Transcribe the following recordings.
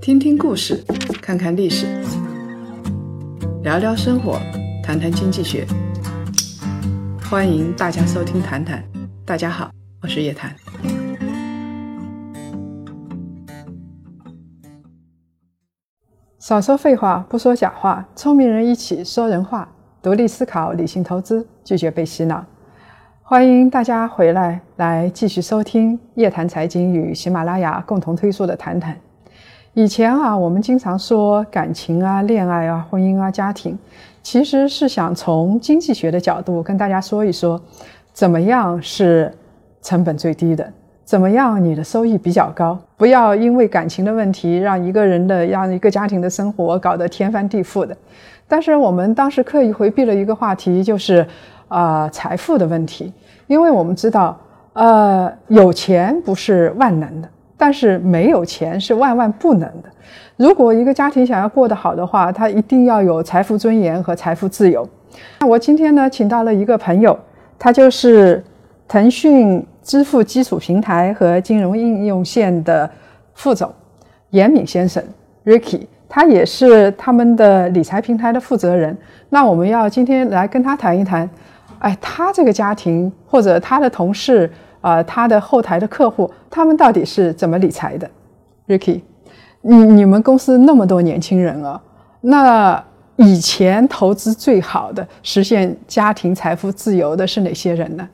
听听故事，看看历史，聊聊生活，谈谈经济学。欢迎大家收听《谈谈》，大家好，我是叶檀。少说废话，不说假话，聪明人一起说人话，独立思考，理性投资，拒绝被洗脑。欢迎大家回来，来继续收听叶谈财经与喜马拉雅共同推出的《谈谈》。以前啊，我们经常说感情啊、恋爱啊、婚姻啊、家庭，其实是想从经济学的角度跟大家说一说，怎么样是成本最低的，怎么样你的收益比较高。不要因为感情的问题，让一个人的、让一个家庭的生活搞得天翻地覆的。但是我们当时刻意回避了一个话题，就是。啊，财富的问题，因为我们知道，呃，有钱不是万能的，但是没有钱是万万不能的。如果一个家庭想要过得好的话，他一定要有财富尊严和财富自由。那我今天呢，请到了一个朋友，他就是腾讯支付基础平台和金融应用线的副总严敏先生 Ricky，他也是他们的理财平台的负责人。那我们要今天来跟他谈一谈。哎，他这个家庭或者他的同事啊，他的后台的客户，他们到底是怎么理财的？Ricky，你你们公司那么多年轻人啊，那以前投资最好的、实现家庭财富自由的是哪些人呢？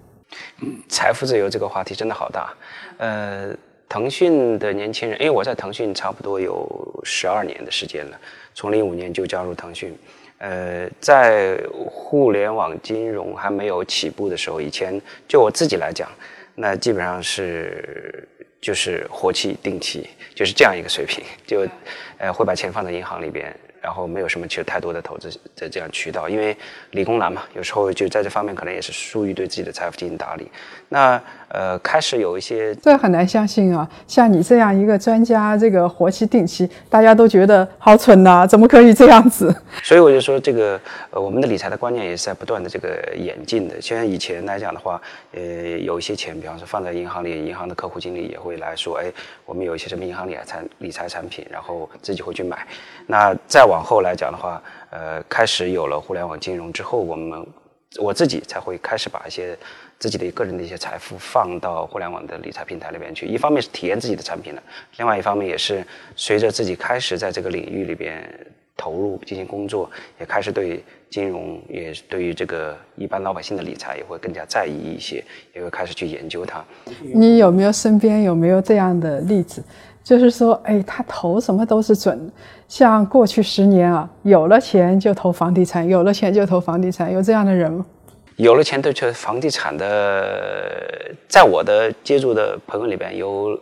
财富自由这个话题真的好大。呃，腾讯的年轻人，因为我在腾讯差不多有十二年的时间了，从零五年就加入腾讯。呃，在互联网金融还没有起步的时候，以前就我自己来讲，那基本上是就是活期定期，就是这样一个水平，就呃会把钱放在银行里边。然后没有什么其实太多的投资的这样渠道，因为理工男嘛，有时候就在这方面可能也是疏于对自己的财富进行打理。那呃，开始有一些，这很难相信啊！像你这样一个专家，这个活期定期，大家都觉得好蠢呐，怎么可以这样子？所以我就说，这个呃，我们的理财的观念也是在不断的这个演进的。像以前来讲的话，呃，有一些钱，比方说放在银行里，银行的客户经理也会来说，哎，我们有一些什么银行理财产理财产品，然后自己会去买。那再往后来讲的话，呃，开始有了互联网金融之后，我们我自己才会开始把一些自己的个人的一些财富放到互联网的理财平台里边去。一方面是体验自己的产品了，另外一方面也是随着自己开始在这个领域里边投入进行工作，也开始对金融，也对于这个一般老百姓的理财也会更加在意一些，也会开始去研究它。你有没有身边有没有这样的例子？就是说，哎，他投什么都是准。像过去十年啊，有了钱就投房地产，有了钱就投房地产，有这样的人吗？有了钱就投房地产的，在我的接触的朋友里边，有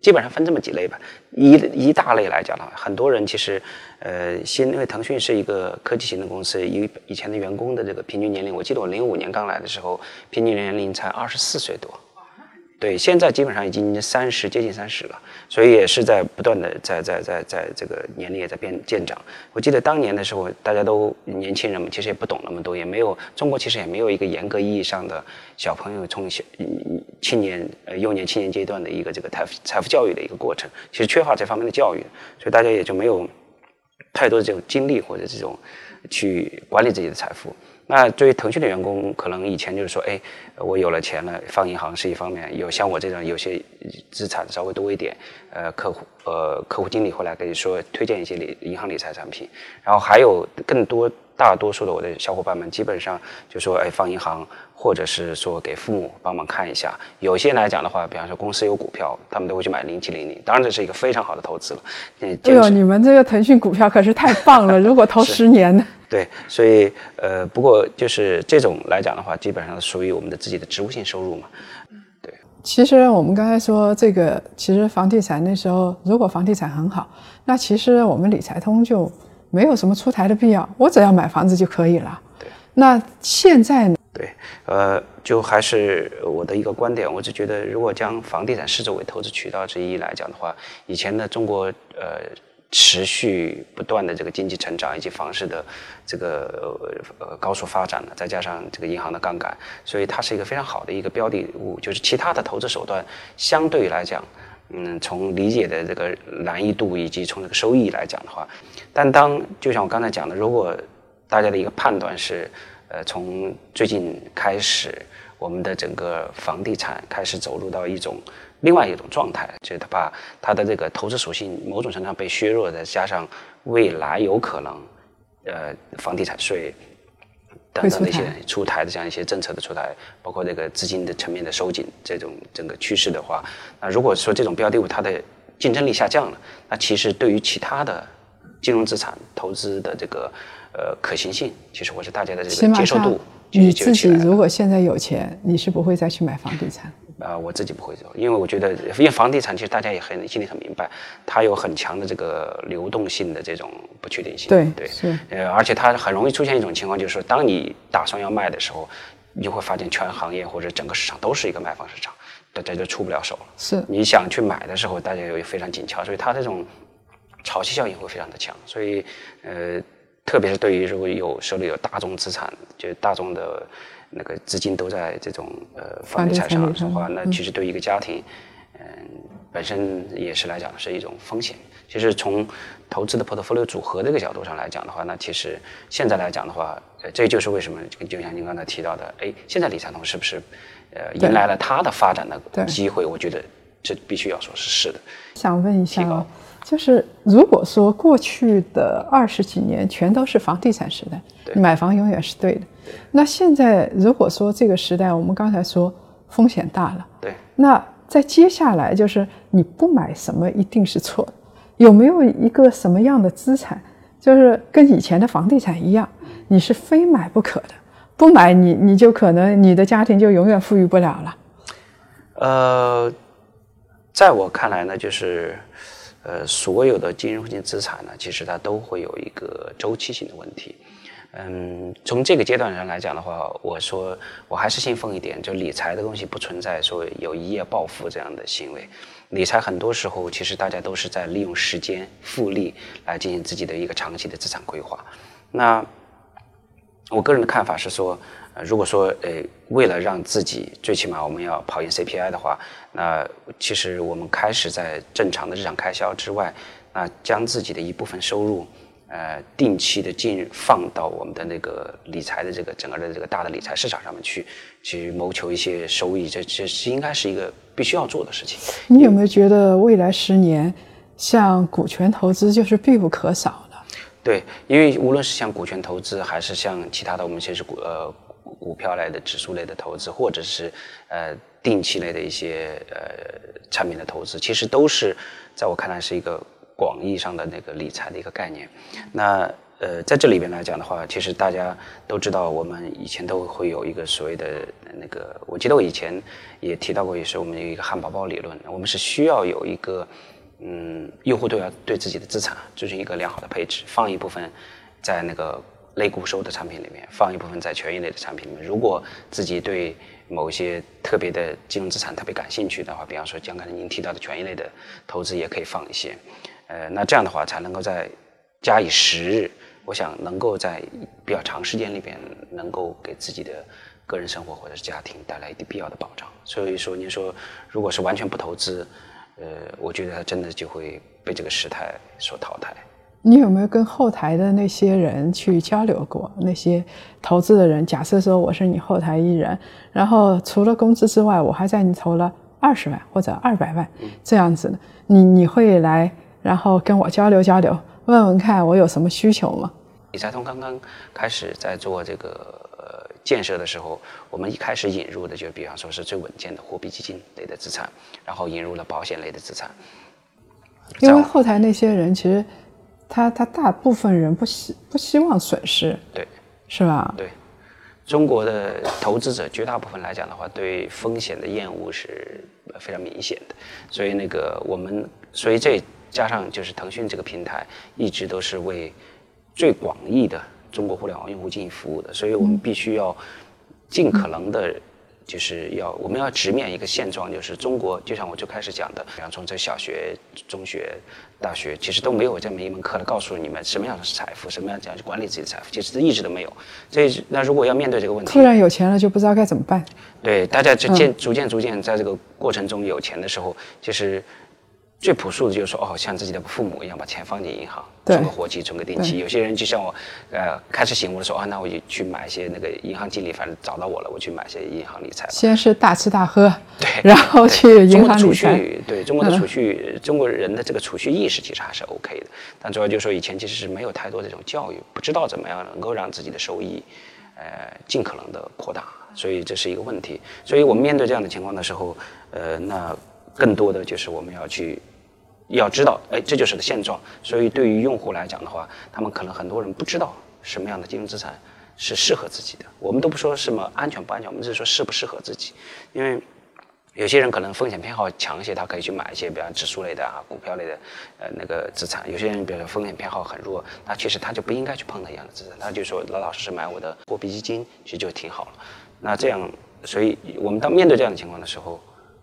基本上分这么几类吧。一一大类来讲的话，很多人其实，呃，新因为腾讯是一个科技型的公司，以以前的员工的这个平均年龄，我记得我零五年刚来的时候，平均年龄才二十四岁多。对，现在基本上已经三十，接近三十了，所以也是在不断的在在在在这个年龄也在变渐长。我记得当年的时候，大家都年轻人嘛其实也不懂那么多，也没有中国其实也没有一个严格意义上的小朋友从小青年呃幼年青年阶段的一个这个财富财富教育的一个过程，其实缺乏这方面的教育，所以大家也就没有太多的这种精力或者这种去管理自己的财富。那对于腾讯的员工，可能以前就是说，哎，我有了钱了，放银行是一方面；有像我这种有些资产稍微多一点，呃，客户呃客户经理会来给你说推荐一些理银行理财产品，然后还有更多大多数的我的小伙伴们，基本上就说，哎，放银行，或者是说给父母帮忙看一下。有些来讲的话，比方说公司有股票，他们都会去买零七零零，当然这是一个非常好的投资了。哎呦，你们这个腾讯股票可是太棒了！如果投十年呢？对，所以呃，不过就是这种来讲的话，基本上属于我们的自己的职务性收入嘛。对。其实我们刚才说这个，其实房地产那时候，如果房地产很好，那其实我们理财通就没有什么出台的必要，我只要买房子就可以了。对。那现在呢？对，呃，就还是我的一个观点，我就觉得，如果将房地产视作为投资渠道之一来讲的话，以前的中国呃。持续不断的这个经济成长以及房市的这个呃高速发展呢，再加上这个银行的杠杆，所以它是一个非常好的一个标的物。就是其他的投资手段相对来讲，嗯，从理解的这个难易度以及从这个收益来讲的话，但当就像我刚才讲的，如果大家的一个判断是，呃，从最近开始，我们的整个房地产开始走入到一种另外一种状态，就是它把它的这个投资属性某种程度上被削弱，再加上未来有可能，呃，房地产税。等等那些出台的这样一些政策的出台，包括这个资金的层面的收紧，这种整个趋势的话，那如果说这种标的物它的竞争力下降了，那其实对于其他的金融资产投资的这个呃可行性，其实我是大家的这个接受度，你自己如果现在有钱，你是不会再去买房地产。啊，我自己不会做，因为我觉得，因为房地产其实大家也很心里很明白，它有很强的这个流动性的这种不确定性。对对是。呃，而且它很容易出现一种情况，就是说，当你打算要卖的时候，你就会发现全行业或者整个市场都是一个卖方市场，大家就出不了手了。是。你想去买的时候，大家又非常紧俏，所以它这种潮汐效应会非常的强。所以，呃，特别是对于如果有手里有大众资产，就大众的。那个资金都在这种呃房地产上的话，那其实对一个家庭，嗯，本身也是来讲是一种风险。其实从投资的 portfolio 组合这个角度上来讲的话，那其实现在来讲的话，呃，这就是为什么就像您刚才提到的，哎，现在理财通是不是呃迎来了它的发展的机会？我觉得这必须要说是是的。想问一下。就是如果说过去的二十几年全都是房地产时代，买房永远是对的。那现在如果说这个时代，我们刚才说风险大了，对。那在接下来就是你不买什么一定是错的。有没有一个什么样的资产，就是跟以前的房地产一样，你是非买不可的，不买你你就可能你的家庭就永远富裕不了了。呃，在我看来呢，就是。呃，所有的金融性资产呢，其实它都会有一个周期性的问题。嗯，从这个阶段上来讲的话，我说我还是信奉一点，就理财的东西不存在说有一夜暴富这样的行为。理财很多时候其实大家都是在利用时间复利来进行自己的一个长期的资产规划。那我个人的看法是说。呃，如果说呃，为了让自己最起码我们要跑赢 CPI 的话，那其实我们开始在正常的日常开销之外，那将自己的一部分收入，呃，定期的进放到我们的那个理财的这个整个的这个大的理财市场上面去，去谋求一些收益，这这是应该是一个必须要做的事情。你有没有觉得未来十年，像股权投资就是必不可少？对，因为无论是像股权投资，还是像其他的，我们先是股呃。股票类的、指数类的投资，或者是呃定期类的一些呃产品的投资，其实都是在我看来是一个广义上的那个理财的一个概念。那呃在这里边来讲的话，其实大家都知道，我们以前都会有一个所谓的那个，我记得我以前也提到过，也是我们有一个汉堡包理论，我们是需要有一个嗯用户都要对自己的资产进行一个良好的配置，放一部分在那个。类固收的产品里面放一部分在权益类的产品里面。如果自己对某些特别的金融资产特别感兴趣的话，比方说像刚才您提到的权益类的投资，也可以放一些。呃，那这样的话才能够在假以时日，我想能够在比较长时间里边，能够给自己的个人生活或者是家庭带来一定必要的保障。所以说，您说如果是完全不投资，呃，我觉得他真的就会被这个时态所淘汰。你有没有跟后台的那些人去交流过？那些投资的人，假设说我是你后台艺人，然后除了工资之外，我还在你投了二十万或者二百万这样子的，你你会来然后跟我交流交流，问问看我有什么需求吗？李财通刚刚开始在做这个呃建设的时候，我们一开始引入的就比方说是最稳健的货币基金类的资产，然后引入了保险类的资产，因为后台那些人其实。他他大部分人不希不希望损失，对，是吧？对，中国的投资者绝大部分来讲的话，对风险的厌恶是非常明显的。所以那个我们，所以这加上就是腾讯这个平台，一直都是为最广义的中国互联网用户进行服务的。所以我们必须要尽可能的。就是要我们要直面一个现状，就是中国就像我最开始讲的，比方从这小学、中学、大学，其实都没有这么一门课来告诉你们什么样的是财富，什么样怎样去管理自己的财富，其实一直都没有。所以那如果要面对这个问题，突然有钱了就不知道该怎么办。对，大家逐渐逐渐逐渐在这个过程中有钱的时候，就是最朴素的就是说，哦，像自己的父母一样，把钱放进银行，存个活期，存个定期。有些人就像我，呃，开始醒悟的时候，啊，那我就去买一些那个银行经理，反正找到我了，我去买一些银行理财吧。先是大吃大喝，对然后去中银国的储行理财。蓄，对中国的储蓄，中国人的这个储蓄意识其实还是 OK 的，但主要就是说以前其实是没有太多这种教育，不知道怎么样能够让自己的收益，呃，尽可能的扩大，所以这是一个问题。所以我们面对这样的情况的时候，呃，那更多的就是我们要去。要知道，哎，这就是个现状。所以对于用户来讲的话，他们可能很多人不知道什么样的金融资产是适合自己的。我们都不说什么安全不安全，我们只是说适不适合自己，因为。有些人可能风险偏好强一些，他可以去买一些，比方指数类的啊、股票类的，呃，那个资产。有些人比如说风险偏好很弱，那其实他就不应该去碰那样的资产，他就说老老实实买我的货币基金，其实就挺好了。那这样，所以我们当面对这样的情况的时候，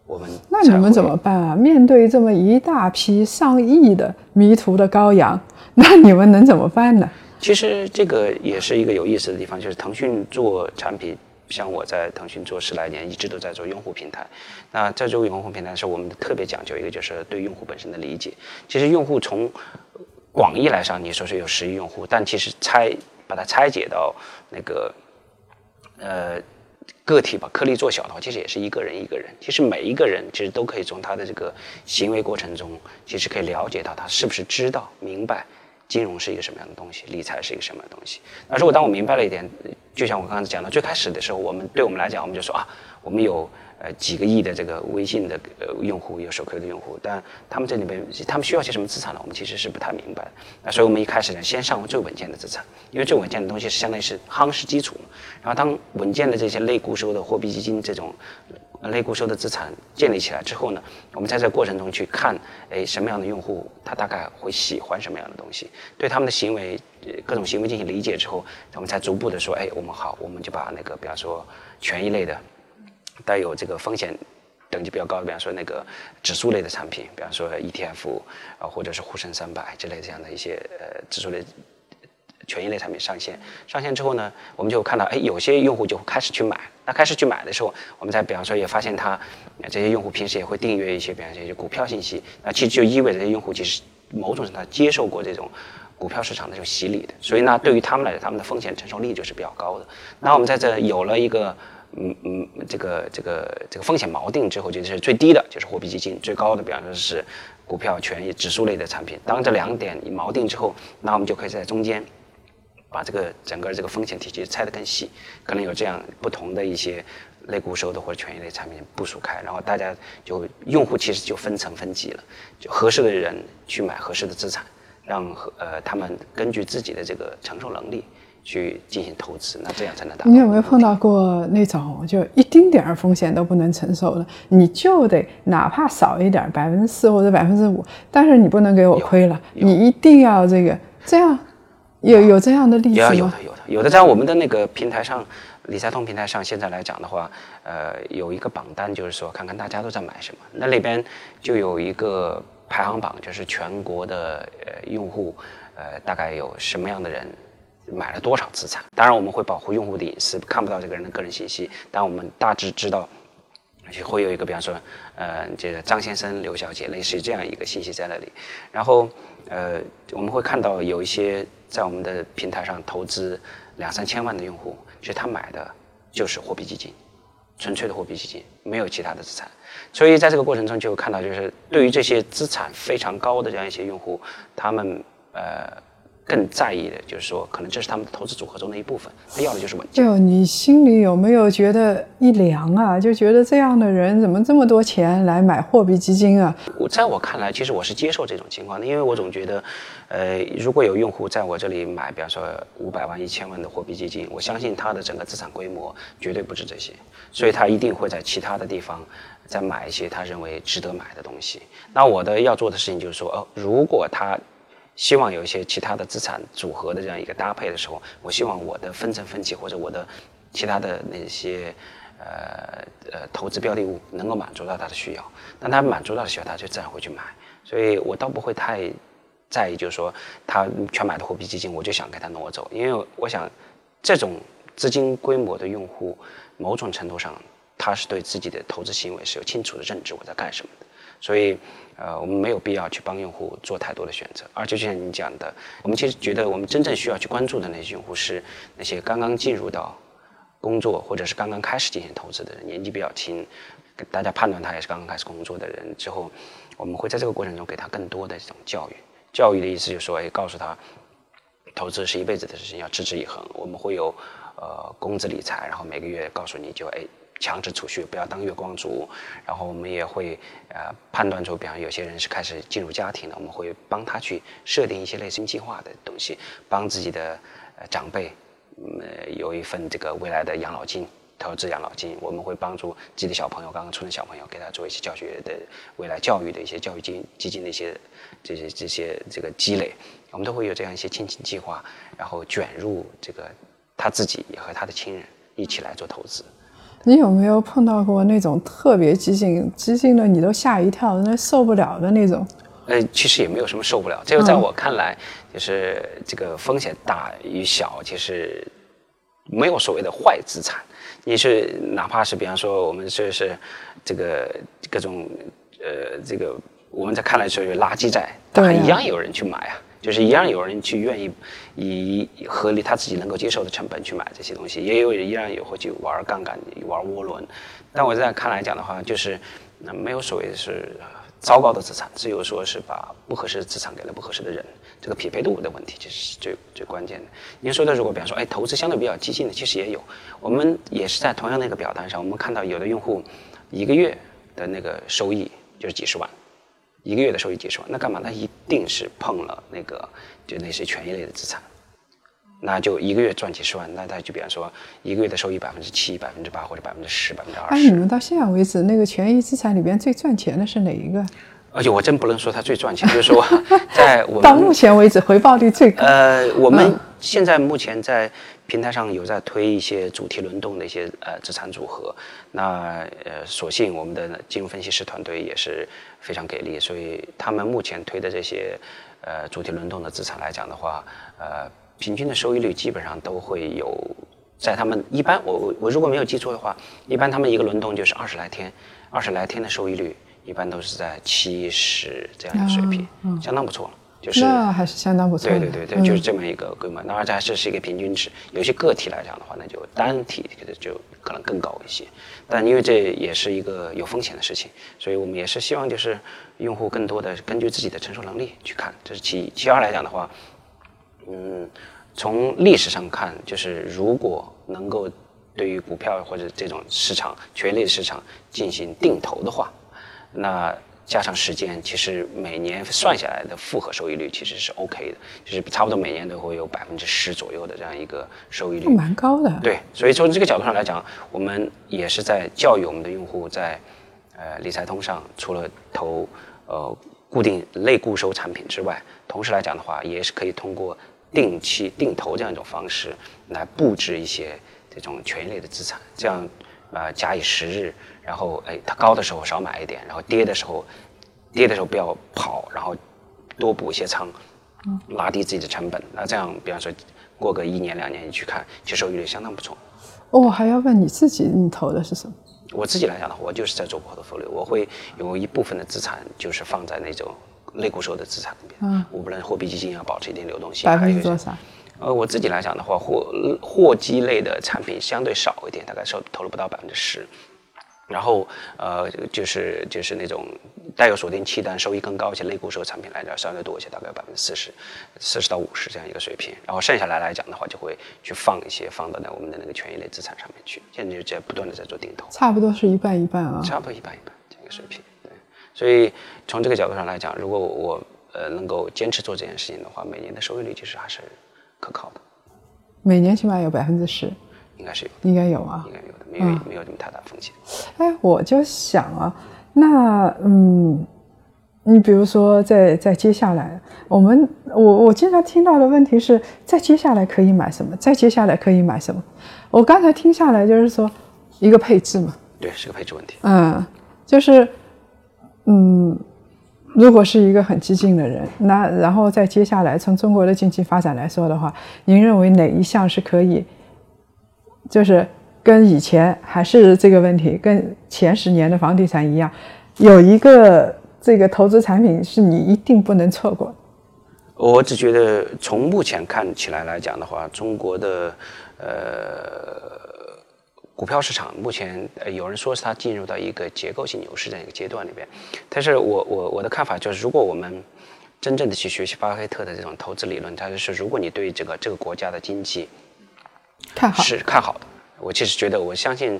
我们那你们怎么办啊？面对这么一大批上亿的迷途的羔羊，那你们能怎么办呢？其实这个也是一个有意思的地方，就是腾讯做产品，像我在腾讯做十来年，一直都在做用户平台。那在做用户平台的时候，我们特别讲究一个就是对用户本身的理解。其实用户从广义来上，你说是有十亿用户，但其实拆把它拆解到那个呃个体把颗粒做小的话，其实也是一个人一个人。其实每一个人其实都可以从他的这个行为过程中，其实可以了解到他是不是知道明白金融是一个什么样的东西，理财是一个什么样的东西。那如果当我明白了一点，就像我刚才讲的，最开始的时候，我们对我们来讲，我们就说啊，我们有呃几个亿的这个微信的呃用户，有手 Q 的用户，但他们这里边他们需要些什么资产呢？我们其实是不太明白的。那所以我们一开始呢，先上最稳健的资产，因为最稳健的东西是相当于是夯实基础。然后当稳健的这些类固收的货币基金这种类固收的资产建立起来之后呢，我们在这过程中去看，哎，什么样的用户他大概会喜欢什么样的东西，对他们的行为各种行为进行理解之后，我们才逐步的说，哎，我们好，我们就把那个比方说权益类的。带有这个风险等级比较高的，比方说那个指数类的产品，比方说 ETF 啊，或者是沪深三百之类这样的一些呃指数类权益类产品上线。上线之后呢，我们就看到，哎，有些用户就开始去买。那开始去买的时候，我们在比方说也发现他这些用户平时也会订阅一些，比方说一些股票信息。那其实就意味着这些用户其实某种程度上接受过这种。股票市场的这种洗礼的，所以呢，对于他们来讲，他们的风险承受力就是比较高的。那我们在这有了一个嗯嗯，这个这个这个风险锚定之后，就是最低的就是货币基金，最高的比方说是股票、权益、指数类的产品。当这两点一锚定之后，那我们就可以在中间把这个整个这个风险体系拆得更细，可能有这样不同的一些类固收的或者权益类产品部署开，然后大家就用户其实就分层分级了，就合适的人去买合适的资产，让呃他们根据自己的这个承受能力。去进行投资，那这样才能达到。你有没有碰到过那种就一丁点儿风险都不能承受的？你就得哪怕少一点，百分之四或者百分之五，但是你不能给我亏了，你一定要这个这样。有有这样的例子吗？有有的有的有的，在我们的那个平台上，理财通平台上，现在来讲的话，呃，有一个榜单，就是说看看大家都在买什么，那里边就有一个排行榜，就是全国的呃用户，呃，大概有什么样的人买了多少资产。当然，我们会保护用户的隐私，看不到这个人的个人信息，但我们大致知道。就会有一个，比方说，呃，这个张先生、刘小姐，类似于这样一个信息在那里。然后，呃，我们会看到有一些在我们的平台上投资两三千万的用户，其实他买的就是货币基金，纯粹的货币基金，没有其他的资产。所以在这个过程中，就看到就是对于这些资产非常高的这样一些用户，他们呃更在意的就是说，可能这是他们的投资组合中的一部分，他要的就是稳健。就你心里有没有觉得一凉啊？就觉得这样的人怎么这么多钱来买货币基金啊？我在我看来，其实我是接受这种情况的，因为我总觉得，呃，如果有用户在我这里买，比方说五百万、一千万的货币基金，我相信他的整个资产规模绝对不止这些，所以他一定会在其他的地方再买一些他认为值得买的东西。那我的要做的事情就是说，哦，如果他希望有一些其他的资产组合的这样一个搭配的时候，我希望我的分层分级或者我的其他的那些呃呃投资标的物能够满足到他的需要。当他满足到的需要，他就自然会去买。所以我倒不会太在意，就是说他全买的货币基金，我就想给他挪走，因为我想这种资金规模的用户，某种程度上他是对自己的投资行为是有清楚的认知，我在干什么的。所以。呃，我们没有必要去帮用户做太多的选择，而且就像你讲的，我们其实觉得我们真正需要去关注的那些用户是那些刚刚进入到工作或者是刚刚开始进行投资的人，年纪比较轻，大家判断他也是刚刚开始工作的人之后，我们会在这个过程中给他更多的这种教育。教育的意思就是说，哎，告诉他投资是一辈子的事情，要持之以恒。我们会有呃工资理财，然后每个月告诉你就哎。强制储蓄，不要当月光族。然后我们也会呃判断出，比方有些人是开始进入家庭的，我们会帮他去设定一些类似计划的东西，帮自己的呃长辈呃有一份这个未来的养老金，投资养老金。我们会帮助自己的小朋友，刚刚出生小朋友，给他做一些教学的未来教育的一些教育金基金的一些这些这些这个积累，我们都会有这样一些亲情计划，然后卷入这个他自己也和他的亲人一起来做投资。你有没有碰到过那种特别激进、激进的你都吓一跳、那受不了的那种？呃，其实也没有什么受不了。这个在我看来，就是这个风险大与小，其实没有所谓的坏资产。你是哪怕是比方说我们这是这个各种呃这个我们在看来属于垃圾债，但一样有人去买啊。就是一样有人去愿意以合理他自己能够接受的成本去买这些东西，也有依然有会去玩杠杆、玩涡轮。但我在看来讲的话，就是那没有所谓是糟糕的资产，只有说是把不合适的资产给了不合适的人，这个匹配度的问题其实是最最关键的。您说的如果比方说，哎，投资相对比较激进的，其实也有。我们也是在同样的一个表单上，我们看到有的用户一个月的那个收益就是几十万。一个月的收益几十万，那干嘛？他一定是碰了那个就那些权益类的资产，那就一个月赚几十万，那他就比方说一个月的收益百分之七、百分之八或者百分之十、百分之二十。哎，你们到现在为止，那个权益资产里边最赚钱的是哪一个？而且我真不能说它最赚钱，就是说 在我们到目前为止回报率最高。呃，我们现在目前在。平台上有在推一些主题轮动的一些呃资产组合，那呃，所幸我们的金融分析师团队也是非常给力，所以他们目前推的这些呃主题轮动的资产来讲的话，呃，平均的收益率基本上都会有，在他们一般我我我如果没有记错的话，一般他们一个轮动就是二十来天，二十来天的收益率一般都是在七十这样一个水平，相当不错了。就是那还是相当不错。对对对对，就是这么一个规模。那而且这是一个平均值，有些个体来讲的话，那就单体就可能更高一些。但因为这也是一个有风险的事情，所以我们也是希望就是用户更多的根据自己的承受能力去看，这是其。其二来讲的话，嗯，从历史上看，就是如果能够对于股票或者这种市场权益市场进行定投的话，那。加上时间，其实每年算下来的复合收益率其实是 OK 的，就是差不多每年都会有百分之十左右的这样一个收益率，蛮高的。对，所以从这个角度上来讲，我们也是在教育我们的用户，在呃理财通上，除了投呃固定类固收产品之外，同时来讲的话，也是可以通过定期定投这样一种方式来布置一些这种权益类的资产，这样啊假以时日。然后，哎，它高的时候少买一点，然后跌的时候，跌的时候不要跑，然后多补一些仓，拉低自己的成本。那这样，比方说过个一年两年，你去看，其实收益率相当不错。哦，还要问你自己，你投的是什么？我自己来讲的话，我就是在做 portfolio，我会有一部分的资产就是放在那种类固收的资产里面。嗯，我不能货币基金要保持一定流动性。百分之多少？呃，我自己来讲的话，货货基类的产品相对少一点，大概收投了不到百分之十。然后，呃，就是就是那种带有锁定期但收益更高一些类固收产品来讲，相对多一些，大概百分之四十，四十到五十这样一个水平。然后剩下来来讲的话，就会去放一些放到那我们的那个权益类资产上面去。现在就在不断的在做定投，差不多是一半一半啊，差不多一半一半这个水平。对，所以从这个角度上来讲，如果我呃能够坚持做这件事情的话，每年的收益率其实还是可靠的。每年起码有百分之十，应该是有，应该有啊，应该有的。没有没有这么太大风险。哎，我就想啊，那嗯，你比如说在在接下来，我们我我经常听到的问题是在接下来可以买什么？在接下来可以买什么？我刚才听下来就是说一个配置嘛，对，是个配置问题。嗯，就是嗯，如果是一个很激进的人，那然后再接下来从中国的经济发展来说的话，您认为哪一项是可以，就是？跟以前还是这个问题，跟前十年的房地产一样，有一个这个投资产品是你一定不能错过？我只觉得从目前看起来来讲的话，中国的呃股票市场目前有人说是它进入到一个结构性牛市这样一个阶段里边，但是我我我的看法就是，如果我们真正的去学习巴菲特的这种投资理论，它就是如果你对这个这个国家的经济看好是看好的，我其实觉得我相信，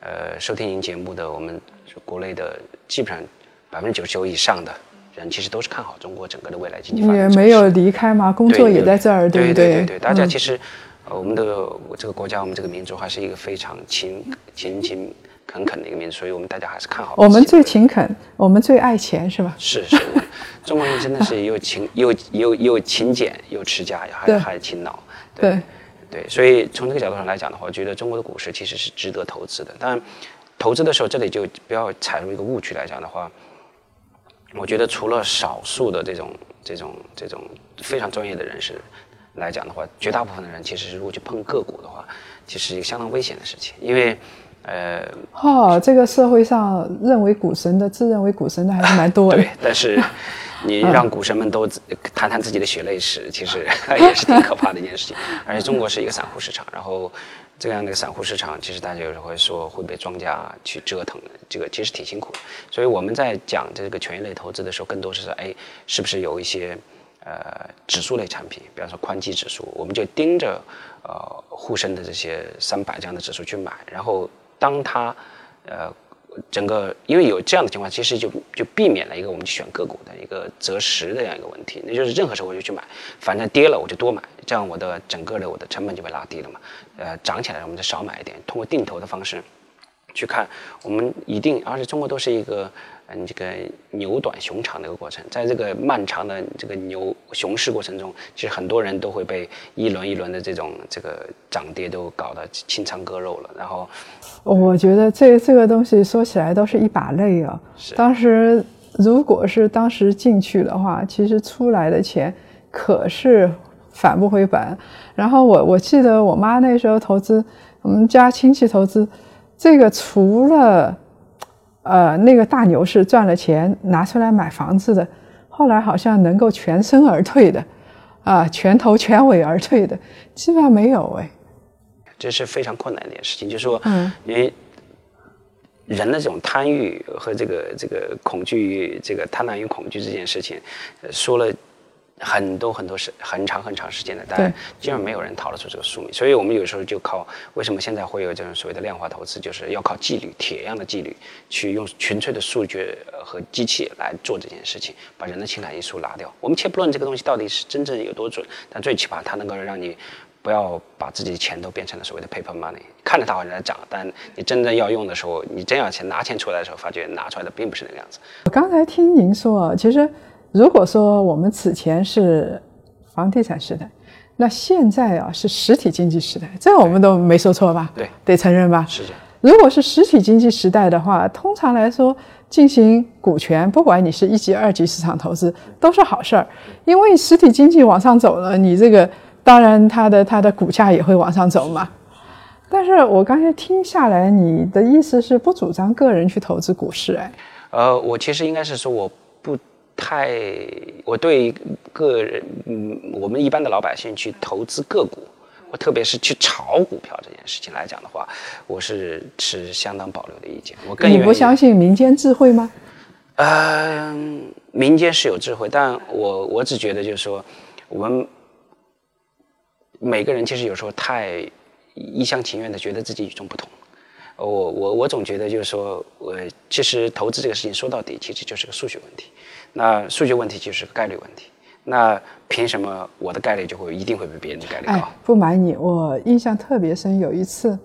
呃，收听您节目的我们国内的基本上百分之九十九以上的。人其实都是看好中国整个的未来经济发展。也没有离开嘛？工作也在这儿，对不对？对对对，大家其实，呃，我们的这个国家，我们这个民族还是一个非常勤勤勤恳恳的一个民族，所以我们大家还是看好。我们最勤恳，我们最爱钱，是吧？是是，中国人真的是又勤又又又勤俭又持家，还还勤劳。对对，对所以从这个角度上来讲的话，我觉得中国的股市其实是值得投资的。但，投资的时候这里就不要踩入一个误区来讲的话。我觉得除了少数的这种、这种、这种非常专业的人士来讲的话，绝大部分的人其实如果去碰个股的话，其实是一个相当危险的事情。因为，呃，哦，这个社会上认为股神的、自认为股神的还是蛮多的。对，但是你让股神们都谈谈自己的血泪史，其实也是挺可怕的一件事情。而且中国是一个散户市场，然后。这样的一个散户市场，其实大家有时候会说会被庄家去折腾的，这个其实挺辛苦的。所以我们在讲这个权益类投资的时候，更多是说，哎，是不是有一些呃指数类产品，比方说宽基指数，我们就盯着呃沪深的这些三百这样的指数去买，然后当它呃。整个因为有这样的情况，其实就就避免了一个我们选个股的一个择时的这样一个问题。那就是任何时候我就去买，反正跌了我就多买，这样我的整个的我的成本就被拉低了嘛。呃，涨起来我们就少买一点，通过定投的方式去看，我们一定，而且中国都是一个。嗯，这个牛短熊长的一个过程，在这个漫长的这个牛熊市过程中，其实很多人都会被一轮一轮的这种这个涨跌都搞得清仓割肉了。然后，我觉得这这个东西说起来都是一把泪啊。当时如果是当时进去的话，其实出来的钱可是返不回本。然后我我记得我妈那时候投资，我们家亲戚投资，这个除了。呃，那个大牛市赚了钱拿出来买房子的，后来好像能够全身而退的，啊，全头全尾而退的，基本上没有哎。这是非常困难的一件事情，就是说，嗯，因为人的这种贪欲和这个这个恐惧，这个贪婪与恐惧这件事情，说了。很多很多时很长很长时间的，但基本上没有人逃得出这个宿命。所以我们有时候就靠为什么现在会有这种所谓的量化投资，就是要靠纪律，铁一样的纪律，去用纯粹的数据和机器来做这件事情，把人的情感因素拿掉。我们且不论这个东西到底是真正有多准，但最起码它能够让你不要把自己的钱都变成了所谓的 paper money，看着它好像在涨，但你真正要用的时候，你真要钱拿钱出来的时候，发觉拿出来的并不是那个样子。我刚才听您说啊，其实。如果说我们此前是房地产时代，那现在啊是实体经济时代，这我们都没说错吧？对，得承认吧？是的。如果是实体经济时代的话，通常来说进行股权，不管你是一级、二级市场投资，都是好事儿，因为实体经济往上走了，你这个当然它的它的股价也会往上走嘛。但是我刚才听下来，你的意思是不主张个人去投资股市？哎，呃，我其实应该是说我不。太，我对个人，嗯，我们一般的老百姓去投资个股，我特别是去炒股票这件事情来讲的话，我是持相当保留的意见。我更你不相信民间智慧吗？嗯，民间是有智慧，但我我只觉得就是说，我们每个人其实有时候太一厢情愿的觉得自己与众不同。我我我总觉得就是说，我其实投资这个事情说到底其实就是个数学问题。那数据问题就是概率问题。那凭什么我的概率就会一定会比别人的概率高？不瞒你，我印象特别深。有一次，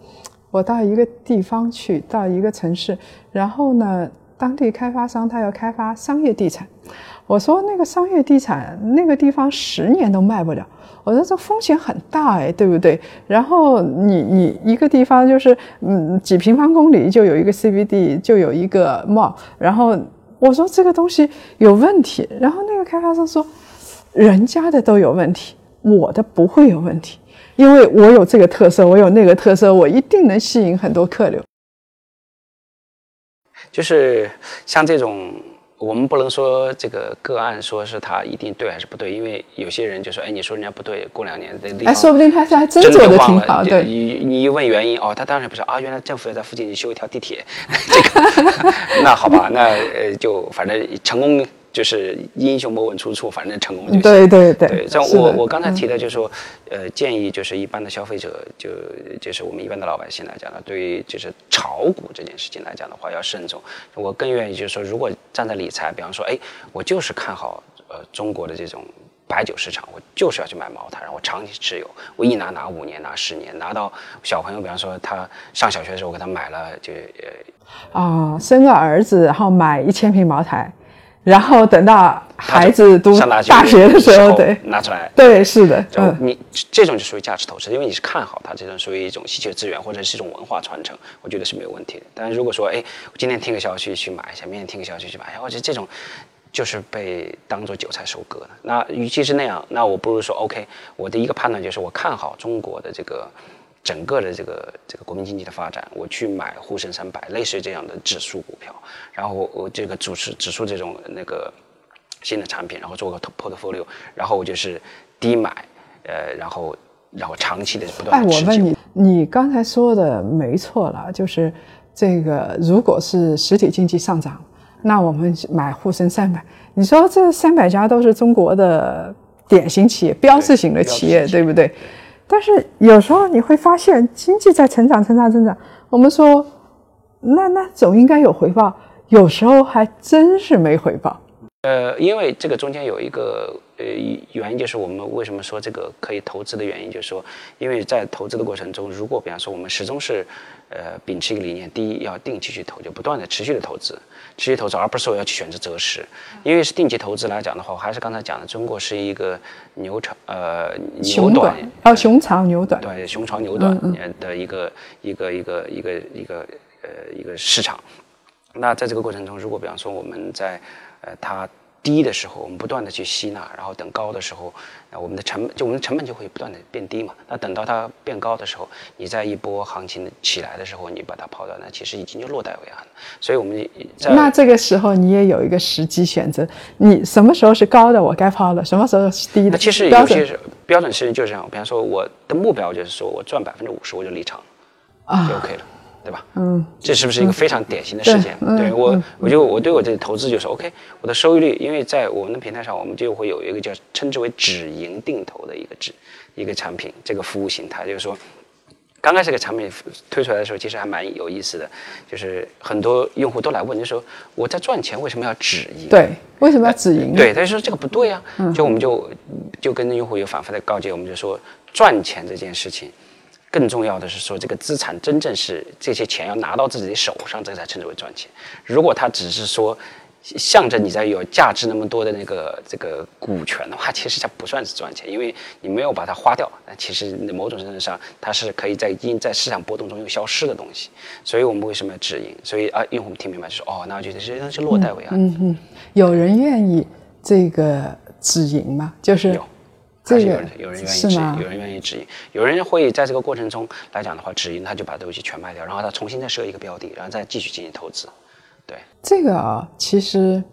我到一个地方去，到一个城市，然后呢，当地开发商他要开发商业地产。我说那个商业地产那个地方十年都卖不了。我说这风险很大哎，对不对？然后你你一个地方就是嗯几平方公里就有一个 CBD，就有一个 mall，然后。我说这个东西有问题，然后那个开发商说，人家的都有问题，我的不会有问题，因为我有这个特色，我有那个特色，我一定能吸引很多客流。就是像这种我们不能说这个个案说是他一定对还是不对，因为有些人就说，哎，你说人家不对，过两年的地哎，方说不定他是还真真做的忘了挺好，对。你你一问原因，哦，他当然不是啊，原来政府要在附近修一条地铁，这个 那好吧，那呃就反正成功就是英雄莫问出处，反正成功就行。对对对对，像我我刚才提的，就是说，呃，建议就是一般的消费者，就就是我们一般的老百姓来讲呢，对于就是炒股这件事情来讲的话，要慎重。我更愿意就是说，如果站在理财，比方说，哎，我就是看好呃中国的这种白酒市场，我就是要去买茅台，然后我长期持有，我一拿拿五年，拿十年，拿到小朋友，比方说他上小学的时候，我给他买了，就呃啊、生个儿子，然后买一千瓶茅台，然后等到孩子读上大学的时候，对拿出来。对是的，就嗯，你这种就属于价值投资，因为你是看好它，这种属于一种稀缺资源或者是一种文化传承，我觉得是没有问题的。但是如果说，哎，我今天听个消息去买一下，明天听个消息去买一下，我觉得这种就是被当做韭菜收割的。那与其是那样，那我不如说，OK，我的一个判断就是我看好中国的这个整个的这个这个国民经济的发展，我去买沪深三百类似于这样的指数股票，然后我我这个指数指数这种那个新的产品，然后做个 portfolio，然后我就是低买，呃，然后然后长期的不断哎，的持久。我问你，你刚才说的没错了，就是这个，如果是实体经济上涨，那我们买沪深三百，你说这三百家都是中国的典型企业、标志性的企业，对不对？但是有时候你会发现，经济在成长、成长、成长，我们说，那那总应该有回报，有时候还真是没回报。呃，因为这个中间有一个呃原因，就是我们为什么说这个可以投资的原因，就是说，因为在投资的过程中，如果比方说我们始终是呃秉持一个理念，第一要定期去投，就不断的持续的投资，持续投资，而不是说要去选择择时，因为是定期投资来讲的话，我还是刚才讲的，中国是一个牛长呃牛短，哦，熊长牛短，对，熊长牛短呃的一个一个一个一个一个呃一个市场。那在这个过程中，如果比方说我们在呃它低的时候，我们不断的去吸纳，然后等高的时候，那我们的成本就我们的成本就会不断的变低嘛。那等到它变高的时候，你在一波行情起来的时候，你把它抛掉，那其实已经就落袋为安了。所以我们在那这个时候你也有一个时机选择，你什么时候是高的，我该抛了；什么时候是低的。那其实标准有些是标准事情就是这样，比方说我的目标就是说我赚百分之五十我就离场，啊就 OK 了。对吧？嗯，这是不是一个非常典型的事件？对嗯对我，我就我对我这个投资就是 OK，我的收益率，因为在我们的平台上，我们就会有一个叫称之为止盈定投的一个止一个产品，这个服务形态，就是说，刚开始这个产品推出来的时候，其实还蛮有意思的，就是很多用户都来问，就说我在赚钱，为什么要止盈？对，为什么要止盈？对，他就说这个不对呀、就我们就就跟用户有反复的告诫，我们就说赚钱这件事情，更重要的是说这个资产真正是这些钱要拿到自己的手上，这才称之为赚钱。如果它只是说向着你在有价值那么多的那个这个股权的话，其实它不算是赚钱，因为你没有把它花掉，那其实某种程度上它是可以在因在市场波动中又消失的东西。所以我们为什么要止盈？所以啊，用户听明白就说哦，那我觉得这东西落袋为安。嗯嗯，有人愿意这个止盈吗？就是有，还这个是有人有人愿意止盈，有？人愿意止盈，有人会在这个过程中来讲的话，止盈他就把东西全卖掉，然后他重新再设一个标的，然后再继续进行投资。对，这个啊，其实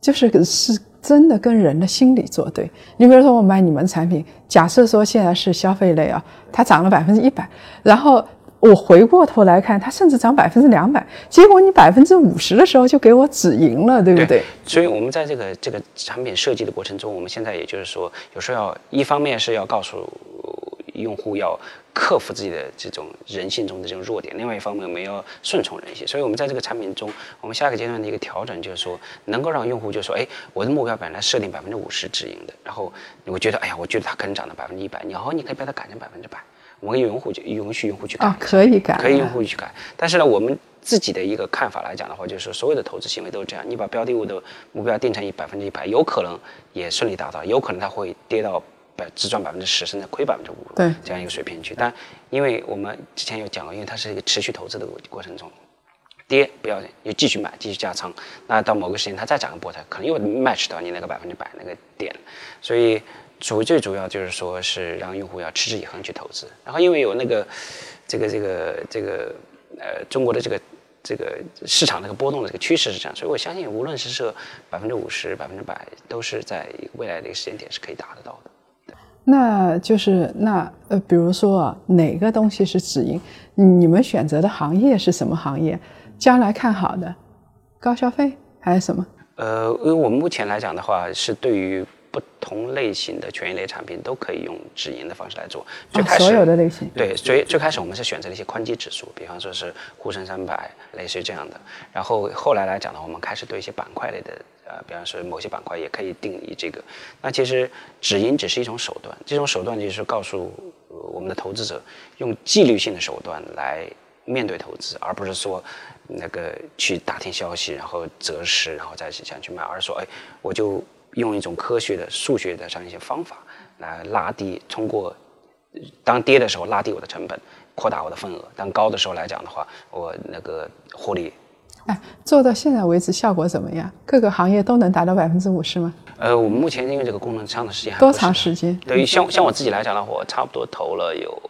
就是是真的跟人的心理作对。你比如说，我买你们产品，假设说现在是消费类啊，它涨了百分之一百，然后我回过头来看，它甚至涨百分之两百，结果你百分之五十的时候就给我止盈了，对不对？所以我们在这个这个产品设计的过程中，我们现在也就是说，有时候要一方面是要告诉用户要克服自己的这种人性中的这种弱点，另外一方面我们要顺从人性。所以我们在这个产品中，我们下一个阶段的一个调整就是说，能够让用户就说，哎，我的目标本来设定百分之五十止盈的，然后我觉得，哎呀，我觉得它可能涨到百分之一百，然后你可以把它改成百分之百，我们用户就允许用户去改。啊，可以改，可以用户去改。但是呢，我们自己的一个看法来讲的话，就是所有的投资行为都是这样，你把标的物的目标定成一百分之一百，有可能也顺利达到，有可能它会跌到百只赚百分之十，甚至亏百分之五，对这样一个水平去。但因为我们之前有讲过，因为它是一个持续投资的过程中。跌不要紧，你继续买，继续加仓。那到某个时间它再涨一波，它可能又 match 到你那个百分之百那个点。所以主最主要就是说是让用户要持之以恒去投资。然后因为有那个这个这个这个呃中国的这个这个市场那个波动的这个趋势是这样，所以我相信，无论是设百分之五十、百分之百，都是在未来的一个时间点是可以达得到的。那就是那呃，比如说啊，哪个东西是止盈？你们选择的行业是什么行业？将来看好的，高消费还是什么？呃，因为我们目前来讲的话，是对于。不同类型的权益类产品都可以用止盈的方式来做。最开始所有的类型对，最最开始我们是选择了一些宽基指数，比方说是沪深三百，类似于这样的。然后后来来讲呢，我们开始对一些板块类的，呃，比方说某些板块也可以定义这个。那其实止盈只是一种手段，这种手段就是告诉我们的投资者，用纪律性的手段来面对投资，而不是说那个去打听消息，然后择时，然后再想去买，而是说，哎，我就。用一种科学的数学的这样一些方法来拉低，通过当跌的时候拉低我的成本，扩大我的份额；当高的时候来讲的话，我那个获利。哎，做到现在为止效果怎么样？各个行业都能达到百分之五十吗？呃，我们目前因为这个功能上的时间多长时间？对于像像我自己来讲的话，我差不多投了有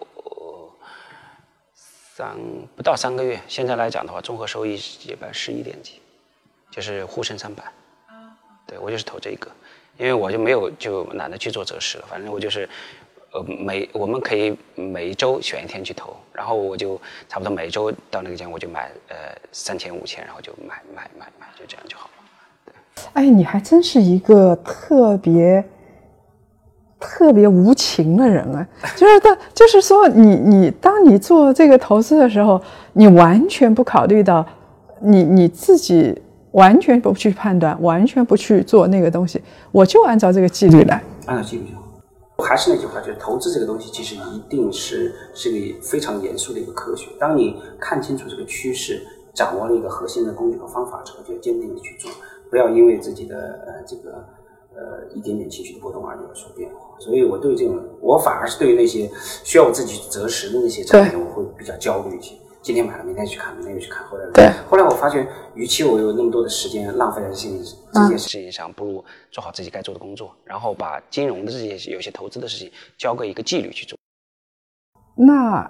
三不到三个月。现在来讲的话，综合收益一百十一点几，就是沪深三百。对我就是投这个，因为我就没有就懒得去做择时了，反正我就是，呃每我们可以每一周选一天去投，然后我就差不多每周到那个间我就买呃三千五千，然后就买买买买，就这样就好了。对，哎，你还真是一个特别特别无情的人啊！就是的，就是说你你当你做这个投资的时候，你完全不考虑到你你自己。完全不去判断，完全不去做那个东西，我就按照这个纪律来。按照纪律就好。还是那句话，就是投资这个东西，其实一定是是个非常严肃的一个科学。当你看清楚这个趋势，掌握了一个核心的工具和方法之后，就坚定的去做，不要因为自己的呃这个呃一点点情绪的波动而有所变化。所以我对这种，我反而是对于那些需要我自己择时的那些产品，我会比较焦虑一些。今天买了，明天去看，明天又去看，后来对，后来我发觉，与其我有那么多的时间浪费在这些这件事情上，不如做好自己该做的工作，然后把金融的这些有些投资的事情交给一个纪律去做。那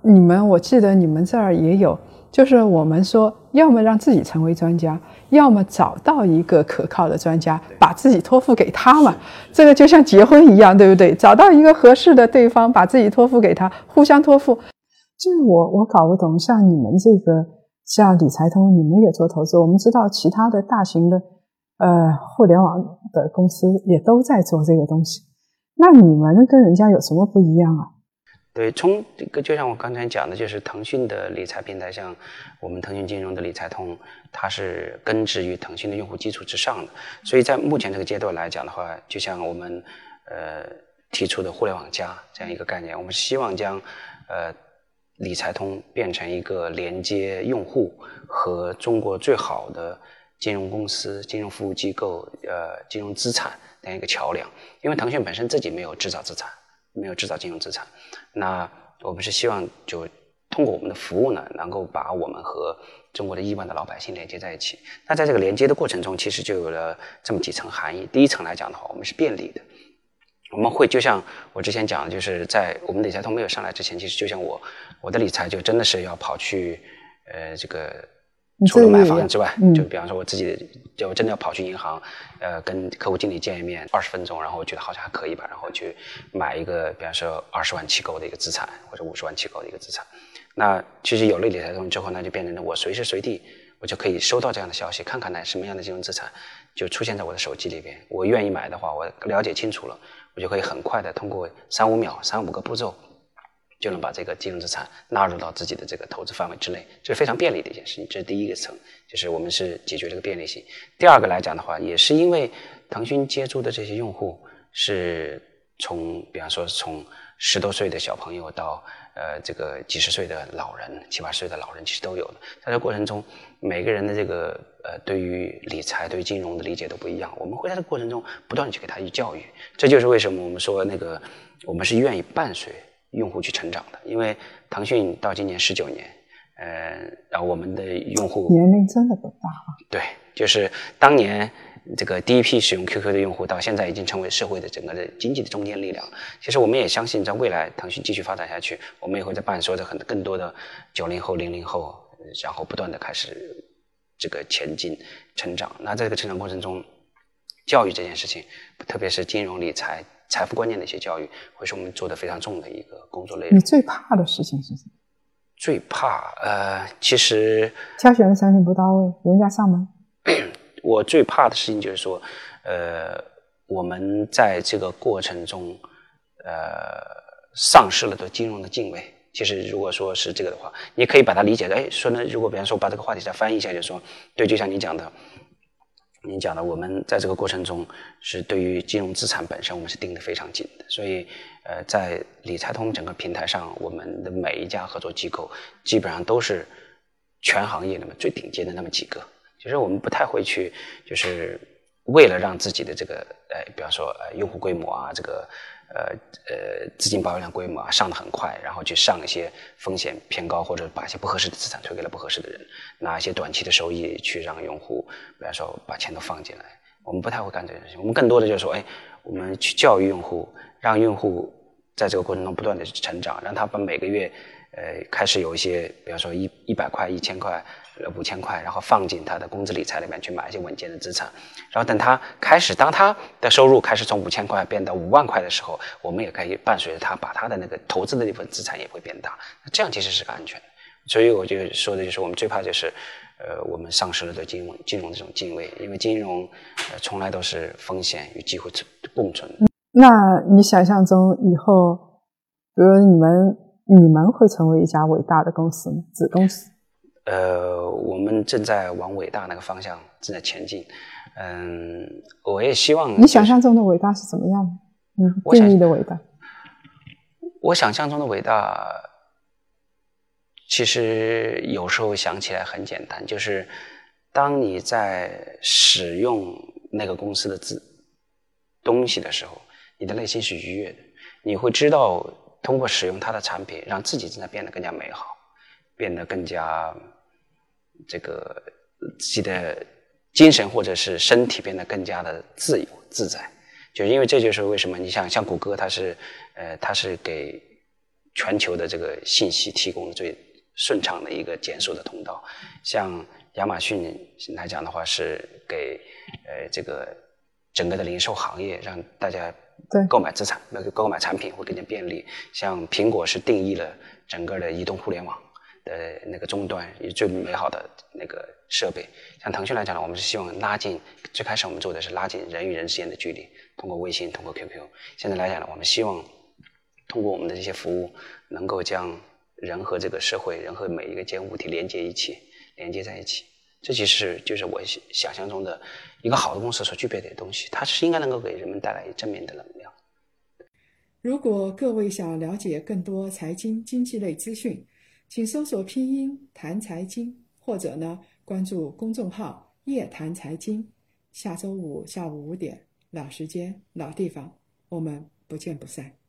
你们，我记得你们这儿也有，就是我们说，要么让自己成为专家，要么找到一个可靠的专家，把自己托付给他嘛。这个就像结婚一样，对不对？找到一个合适的对方，把自己托付给他，互相托付。就是我，我搞不懂，像你们这个，像理财通，你们也做投资。我们知道其他的大型的，呃，互联网的公司也都在做这个东西。那你们跟人家有什么不一样啊？对，从这个就像我刚才讲的，就是腾讯的理财平台，像我们腾讯金融的理财通，它是根植于腾讯的用户基础之上的。所以在目前这个阶段来讲的话，就像我们呃提出的“互联网加”这样一个概念，我们希望将呃。理财通变成一个连接用户和中国最好的金融公司、金融服务机构、呃金融资产这样一个桥梁。因为腾讯本身自己没有制造资产，没有制造金融资产，那我们是希望就通过我们的服务呢，能够把我们和中国的亿万的老百姓连接在一起。那在这个连接的过程中，其实就有了这么几层含义。第一层来讲的话，我们是便利的。我们会就像我之前讲的，就是在我们理财通没有上来之前，其实就像我我的理财就真的是要跑去呃这个除了买房之外，就比方说我自己就真的要跑去银行，呃跟客户经理见一面二十分钟，然后我觉得好像还可以吧，然后去买一个比方说二十万起购的一个资产或者五十万起购的一个资产。那其实有了理财通之后，那就变成了我随时随地我就可以收到这样的消息，看看呢什么样的金融资产就出现在我的手机里边，我愿意买的话，我了解清楚了。我就可以很快的通过三五秒、三五个步骤，就能把这个金融资产纳入到自己的这个投资范围之内，这是非常便利的一件事情。这是第一个层，就是我们是解决这个便利性。第二个来讲的话，也是因为腾讯接触的这些用户是从，比方说从十多岁的小朋友到呃这个几十岁的老人、七八十岁的老人，其实都有的。在这过程中，每个人的这个。呃，对于理财、对于金融的理解都不一样。我们会在这个过程中不断的去给他去教育，这就是为什么我们说那个我们是愿意伴随用户去成长的。因为腾讯到今年十九年，呃，然后我们的用户年龄真的不大啊。对，就是当年这个第一批使用 QQ 的用户，到现在已经成为社会的整个的经济的中坚力量。其实我们也相信，在未来腾讯继续发展下去，我们也会在伴随着很更多的九零后、零零后。然后不断的开始这个前进成长。那在这个成长过程中，教育这件事情，特别是金融理财、财富观念的一些教育，会是我们做的非常重的一个工作内容。你最怕的事情是什么？最怕呃，其实挑选的产品不到位，人家上门。我最怕的事情就是说，呃，我们在这个过程中，呃，丧失了对金融的敬畏。其实，如果说是这个的话，你可以把它理解的，哎，说呢，如果比方说把这个话题再翻译一下，就是说，对，就像你讲的，你讲的，我们在这个过程中是对于金融资产本身，我们是盯得非常紧的。所以，呃，在理财通整个平台上，我们的每一家合作机构基本上都是全行业里面最顶尖的那么几个。其实我们不太会去，就是为了让自己的这个，呃，比方说呃用户规模啊，这个呃呃资金保有量规模啊上的很快，然后去上一些风险偏高或者把一些不合适的资产推给了不合适的人，拿一些短期的收益去让用户，比方说把钱都放进来，我们不太会干这件事情。我们更多的就是说，哎，我们去教育用户，让用户在这个过程中不断的成长，让他把每个月，呃，开始有一些，比方说一一百块、一千块。呃，五千块，然后放进他的工资理财里面去买一些稳健的资产，然后等他开始，当他的收入开始从五千块变到五万块的时候，我们也可以伴随着他把他的那个投资的那份资产也会变大，那这样其实是个安全。所以我就说的就是，我们最怕就是，呃，我们丧失了对金融金融这种敬畏，因为金融呃从来都是风险与机会共存。那你想象中以后，比如你们你们会成为一家伟大的公司吗？子公司？呃，我们正在往伟大那个方向正在前进。嗯，我也希望你想象中的伟大是怎么样的？嗯，定义的伟大。我想象中的伟大，其实有时候想起来很简单，就是当你在使用那个公司的字东西的时候，你的内心是愉悦的，你会知道通过使用它的产品，让自己正在变得更加美好，变得更加。这个自己的精神或者是身体变得更加的自由自在，就因为这就是为什么你想像谷歌，它是呃它是给全球的这个信息提供最顺畅的一个检索的通道，像亚马逊来讲的话是给呃这个整个的零售行业让大家购买资产那个购买产品会更加便利，像苹果是定义了整个的移动互联网。的那个终端也最美好的那个设备，像腾讯来讲呢，我们是希望拉近，最开始我们做的是拉近人与人之间的距离，通过微信，通过 QQ。现在来讲呢，我们希望通过我们的这些服务，能够将人和这个社会，人和每一个间物体连接一起，连接在一起。这其实就是我想象中的一个好的公司所具备的东西，它是应该能够给人们带来正面的能量。如果各位想了解更多财经经济类资讯，请搜索拼音谈财经，或者呢关注公众号夜谈财经。下周五下午五点，老时间老地方，我们不见不散。